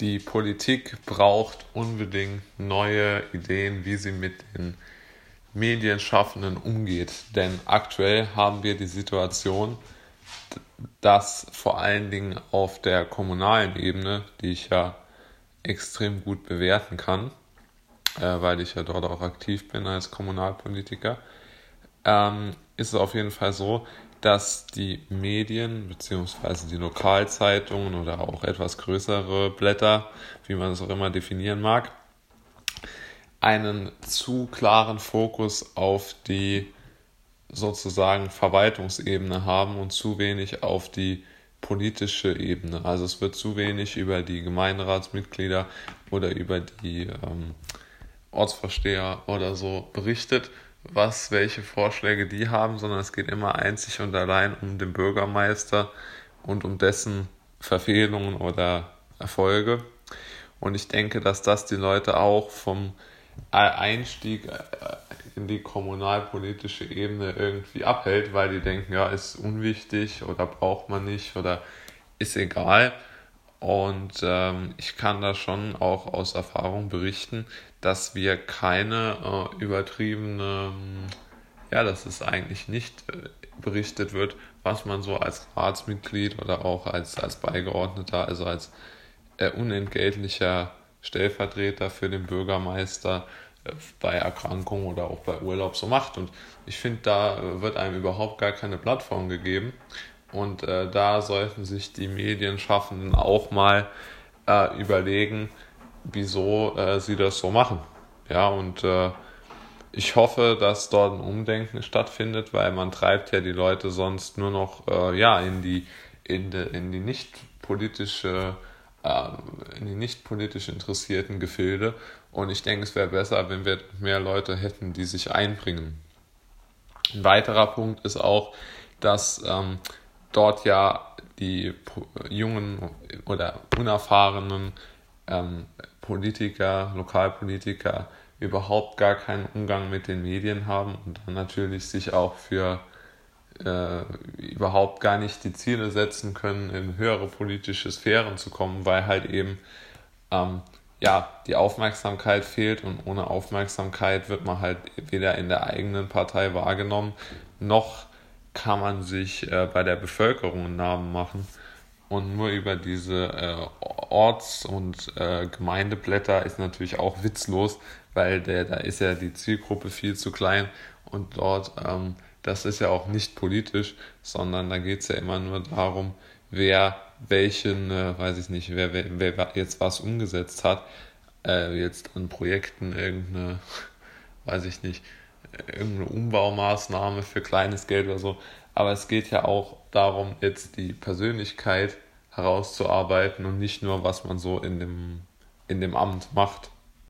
die Politik braucht unbedingt neue Ideen, wie sie mit den Medienschaffenden umgeht. Denn aktuell haben wir die Situation, dass vor allen Dingen auf der kommunalen Ebene, die ich ja extrem gut bewerten kann, äh, weil ich ja dort auch aktiv bin als Kommunalpolitiker, ähm, ist es auf jeden Fall so, dass die Medien bzw. die Lokalzeitungen oder auch etwas größere Blätter, wie man es auch immer definieren mag, einen zu klaren Fokus auf die sozusagen Verwaltungsebene haben und zu wenig auf die politische Ebene. Also es wird zu wenig über die Gemeinderatsmitglieder oder über die ähm, Ortsvorsteher oder so berichtet, was, welche Vorschläge die haben, sondern es geht immer einzig und allein um den Bürgermeister und um dessen Verfehlungen oder Erfolge. Und ich denke, dass das die Leute auch vom Einstieg äh, in die kommunalpolitische Ebene irgendwie abhält, weil die denken, ja, ist unwichtig oder braucht man nicht oder ist egal. Und ähm, ich kann da schon auch aus Erfahrung berichten, dass wir keine äh, übertriebene, ja, dass es eigentlich nicht äh, berichtet wird, was man so als Ratsmitglied oder auch als, als Beigeordneter, also als äh, unentgeltlicher Stellvertreter für den Bürgermeister äh, bei Erkrankung oder auch bei Urlaub so macht. Und ich finde, da äh, wird einem überhaupt gar keine Plattform gegeben. Und äh, da sollten sich die Medienschaffenden auch mal äh, überlegen, wieso äh, sie das so machen. Ja, und äh, ich hoffe, dass dort ein Umdenken stattfindet, weil man treibt ja die Leute sonst nur noch ja, in die, in die, in die nicht politische in die nicht politisch interessierten Gefilde. Und ich denke, es wäre besser, wenn wir mehr Leute hätten, die sich einbringen. Ein weiterer Punkt ist auch, dass ähm, dort ja die jungen oder unerfahrenen ähm, Politiker, Lokalpolitiker überhaupt gar keinen Umgang mit den Medien haben und dann natürlich sich auch für äh, überhaupt gar nicht die Ziele setzen können, in höhere politische Sphären zu kommen, weil halt eben ähm, ja die Aufmerksamkeit fehlt und ohne Aufmerksamkeit wird man halt weder in der eigenen Partei wahrgenommen, noch kann man sich äh, bei der Bevölkerung einen Namen machen. Und nur über diese äh, Orts- und äh, Gemeindeblätter ist natürlich auch witzlos, weil der, da ist ja die Zielgruppe viel zu klein und dort ähm, das ist ja auch nicht politisch, sondern da geht es ja immer nur darum, wer welchen, äh, weiß ich nicht, wer, wer, wer jetzt was umgesetzt hat, äh, jetzt an Projekten irgendeine, weiß ich nicht, irgendeine Umbaumaßnahme für kleines Geld oder so. Aber es geht ja auch darum, jetzt die Persönlichkeit herauszuarbeiten und nicht nur, was man so in dem, in dem Amt macht.